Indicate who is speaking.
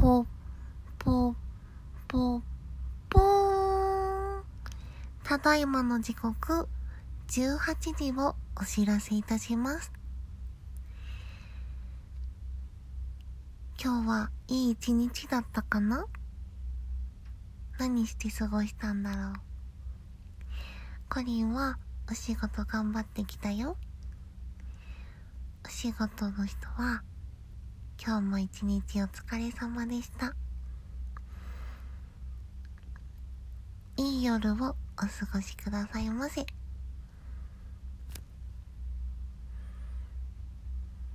Speaker 1: ぽ、ぽ、ぽ、ぽーん。ただいまの時刻、18時をお知らせいたします。今日はいい一日だったかな何して過ごしたんだろう。コリンはお仕事頑張ってきたよ。お仕事の人は今日も一日お疲れ様でした。いい夜をお過ごしくださいませ。